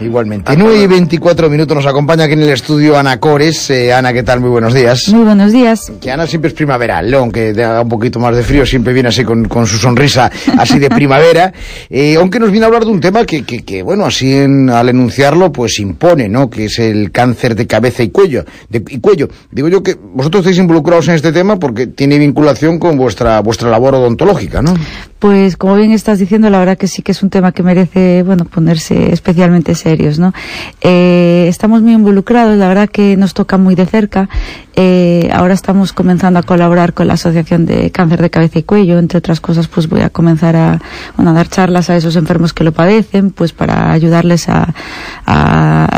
Igualmente. 9 y 24 minutos nos acompaña aquí en el estudio Ana Cores. Eh, Ana, ¿qué tal? Muy buenos días. Muy buenos días. Que Ana siempre es primaveral, aunque haga un poquito más de frío, siempre viene así con, con su sonrisa así de primavera. Eh, aunque nos viene a hablar de un tema que, que, que bueno, así en, al enunciarlo, pues impone, ¿no? Que es el cáncer de cabeza y cuello. De, y cuello. Digo yo que vosotros estáis involucrados en este tema porque tiene vinculación con vuestra, vuestra labor odontológica, ¿no? Pues como bien estás diciendo, la verdad que sí que es un tema que merece, bueno, ponerse especialmente serios, ¿no? Eh, estamos muy involucrados, la verdad que nos toca muy de cerca. Eh, ahora estamos comenzando a colaborar con la Asociación de Cáncer de Cabeza y Cuello, entre otras cosas, pues voy a comenzar a, a dar charlas a esos enfermos que lo padecen, pues para ayudarles a,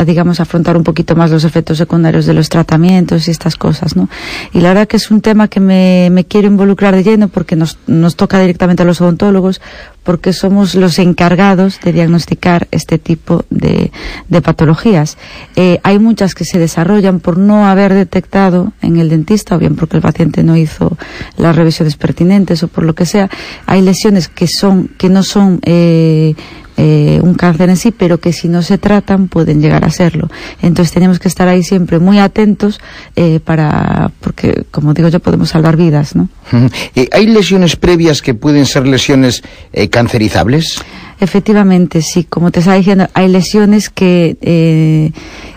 digamos, afrontar un poquito más los efectos secundarios de los tratamientos y estas cosas, ¿no? Y la verdad que es un tema que me, me quiero involucrar de lleno porque nos, nos toca directamente a los odontólogos, porque somos los encargados de diagnosticar este tipo de, de patologías. Eh, hay muchas que se desarrollan por no haber detectado en el dentista, o bien porque el paciente no hizo las revisiones pertinentes o por lo que sea. Hay lesiones que son que no son eh, eh, un cáncer en sí, pero que si no se tratan pueden llegar a serlo. Entonces tenemos que estar ahí siempre muy atentos eh, para, porque como digo yo, podemos salvar vidas, ¿no? Eh, ¿Hay lesiones previas que pueden ser lesiones eh, cancerizables? Efectivamente, sí. Como te estaba diciendo, hay lesiones que, eh,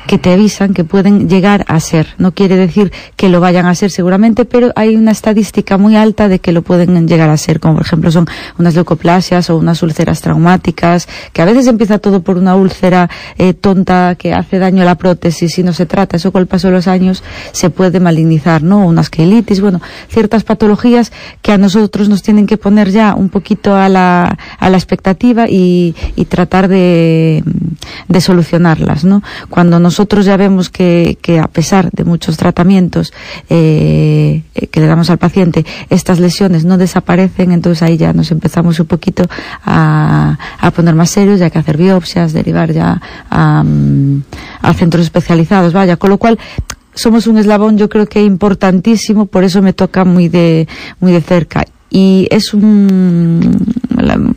que te avisan que pueden llegar a ser. No quiere decir que lo vayan a ser seguramente, pero hay una estadística muy alta de que lo pueden llegar a ser, como por ejemplo son unas leucoplasias o unas úlceras traumáticas, que a veces empieza todo por una úlcera eh, tonta que hace daño a la prótesis y no se trata. Eso con el paso de los años se puede malignizar, ¿no? Unas quelitis, bueno, ciertas patologías que a nosotros nos tienen que poner ya un poquito a la, a la expectativa y, y tratar de, solucionarlas, ¿no? Cuando nosotros ya vemos que, que a pesar de muchos tratamientos eh, que le damos al paciente, estas lesiones no desaparecen, entonces ahí ya nos empezamos un poquito a, a poner más serios, ya que hacer biopsias, derivar ya a, a centros especializados, vaya, con lo cual somos un eslabón yo creo que importantísimo, por eso me toca muy de, muy de cerca. Y es un,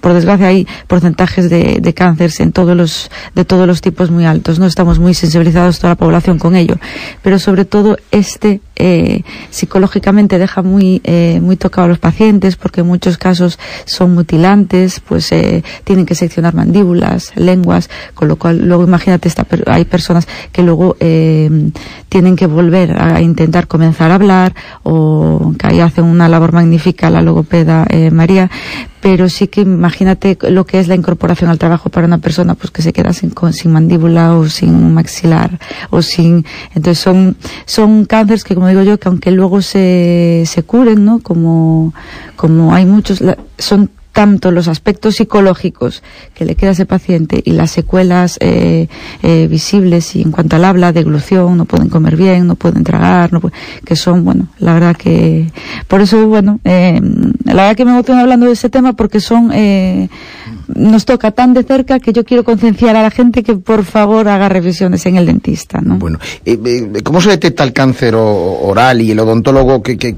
por desgracia hay porcentajes de, de cánceres en todos los, de todos los tipos muy altos, no estamos muy sensibilizados toda la población con ello, pero sobre todo este eh, psicológicamente deja muy, eh, muy tocado a los pacientes porque en muchos casos son mutilantes, pues eh, tienen que seccionar mandíbulas, lenguas, con lo cual luego imagínate, esta, hay personas que luego eh, tienen que volver a intentar comenzar a hablar o que ahí hacen una labor magnífica la logopeda eh, María, pero sí que imagínate lo que es la incorporación al trabajo para una persona pues que se queda sin, con, sin mandíbula o sin maxilar o sin entonces son son cánceres que como digo yo que aunque luego se, se curen no como como hay muchos son tanto los aspectos psicológicos que le queda a ese paciente y las secuelas eh, eh, visibles y en cuanto al habla, deglución, no pueden comer bien, no pueden tragar, no que son, bueno, la verdad que, por eso, bueno, eh, la verdad que me emociono hablando de ese tema porque son, eh, nos toca tan de cerca que yo quiero concienciar a la gente que por favor haga revisiones en el dentista, ¿no? Bueno, eh, eh, ¿cómo se detecta el cáncer oral y el odontólogo que, que,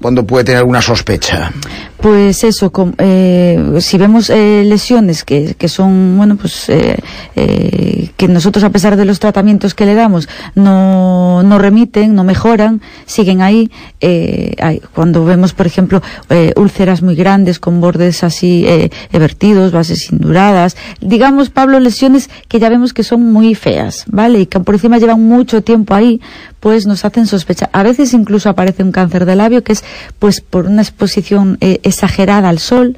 cuando puede tener alguna sospecha? Pues eso, com, eh, si vemos eh, lesiones que, que son, bueno, pues eh, eh, que nosotros a pesar de los tratamientos que le damos no, no remiten, no mejoran, siguen ahí. Hay, cuando vemos, por ejemplo, eh, úlceras muy grandes con bordes así eh, bases induradas, digamos, Pablo, lesiones que ya vemos que son muy feas, ¿vale? Y que por encima llevan mucho tiempo ahí, pues nos hacen sospechar. A veces incluso aparece un cáncer de labio que es pues por una exposición eh, exagerada al sol,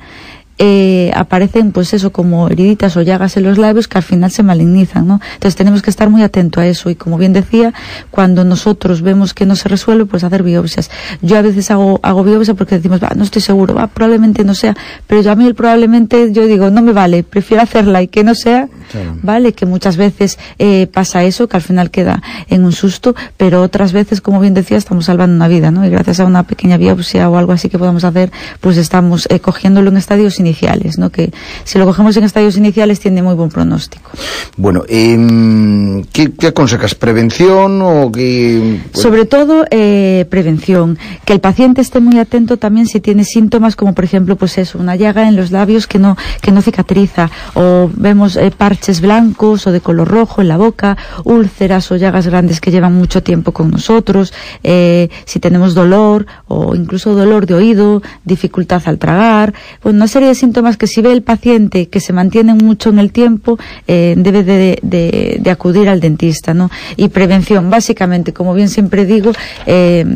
eh, aparecen pues eso como heriditas o llagas en los labios que al final se malignizan, ¿no? Entonces tenemos que estar muy atentos a eso y como bien decía, cuando nosotros vemos que no se resuelve, pues hacer biopsias. Yo a veces hago, hago biopsia porque decimos, va, no estoy seguro, va, probablemente no sea, pero yo a mí probablemente yo digo, no me vale, prefiero hacerla y que no sea, claro. vale, que muchas veces eh, pasa eso, que al final queda en un susto, pero otras veces, como bien decía, estamos salvando una vida, ¿no? Y gracias a una pequeña biopsia o algo así que podamos hacer, pues estamos eh, cogiéndolo en estadios iniciales, ¿no? Que si lo cogemos en estadios iniciales tiene muy buen pronóstico. Bueno, eh, ¿qué, ¿qué, aconsejas? ¿Prevención o qué? Sobre todo eh, prevención, que el paciente esté muy atento también si tiene síntomas como por ejemplo pues eso, una llaga en los labios que no que no cicatriza o vemos eh, parches parches blancos o de color rojo en la boca, úlceras o llagas grandes que llevan mucho tiempo con nosotros, eh, si tenemos dolor o incluso dolor de oído, dificultad al tragar, bueno, una serie de síntomas que si ve el paciente que se mantienen mucho en el tiempo, eh, debe de, de, de, acudir al dentista, ¿no? Y prevención, básicamente, como bien siempre digo, eh,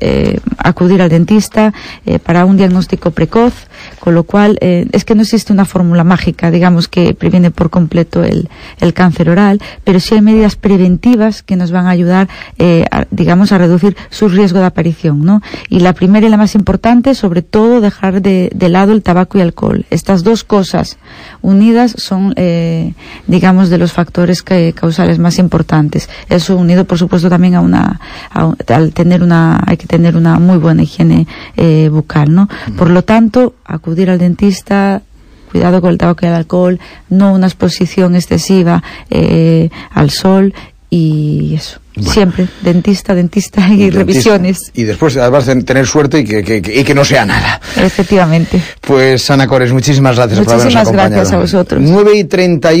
eh, acudir al dentista eh, para un diagnóstico precoz, con lo cual eh, es que no existe una fórmula mágica, digamos, que previene por completo el, el cáncer oral, pero sí hay medidas preventivas que nos van a ayudar, eh, digamos, a reducir su riesgo de aparición, ¿no? Y la primera y la más importante, sobre todo, dejar de, de lado el tabaco y alcohol. Estas dos cosas unidas son, eh, digamos, de los factores que, causales más importantes. Eso unido, por supuesto, también a una, a, al tener una, hay que tener una muy buena higiene eh, bucal, ¿no? Por lo tanto, acudir al dentista, cuidado con el tabaco y el alcohol, no una exposición excesiva eh, al sol y eso. Bueno. Siempre, dentista, dentista y dentista. revisiones. Y después, además, de tener suerte y que, que, y que no sea nada. Efectivamente. Pues, Ana Cores, muchísimas gracias muchísimas por habernos acompañado. Muchísimas gracias a vosotros. 9 y 31.